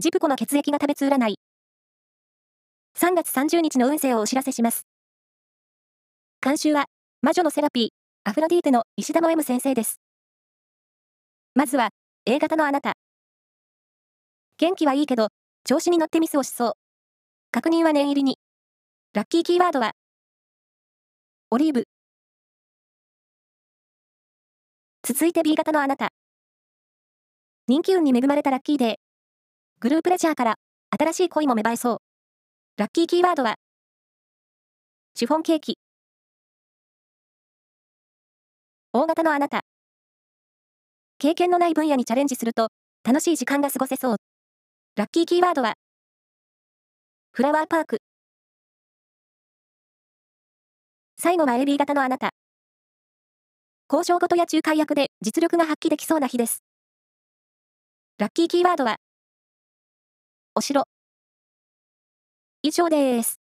ジプコの血液が食べつ占い。3月30日の運勢をお知らせします。監修は、魔女のセラピー、アフロディーテの石田の M 先生です。まずは、A 型のあなた。元気はいいけど、調子に乗ってミスをしそう。確認は念入りに。ラッキーキーワードは、オリーブ。続いて B 型のあなた。人気運に恵まれたラッキーデー。グループレジャーから新しい恋も芽生えそう。ラッキーキーワードは、シフォンケーキ。大型のあなた。経験のない分野にチャレンジすると、楽しい時間が過ごせそう。ラッキーキーワードは、フラワーパーク。最後は AB 型のあなた。交渉事や仲介役で実力が発揮できそうな日です。ラッキーキーワードは、お城。以上です。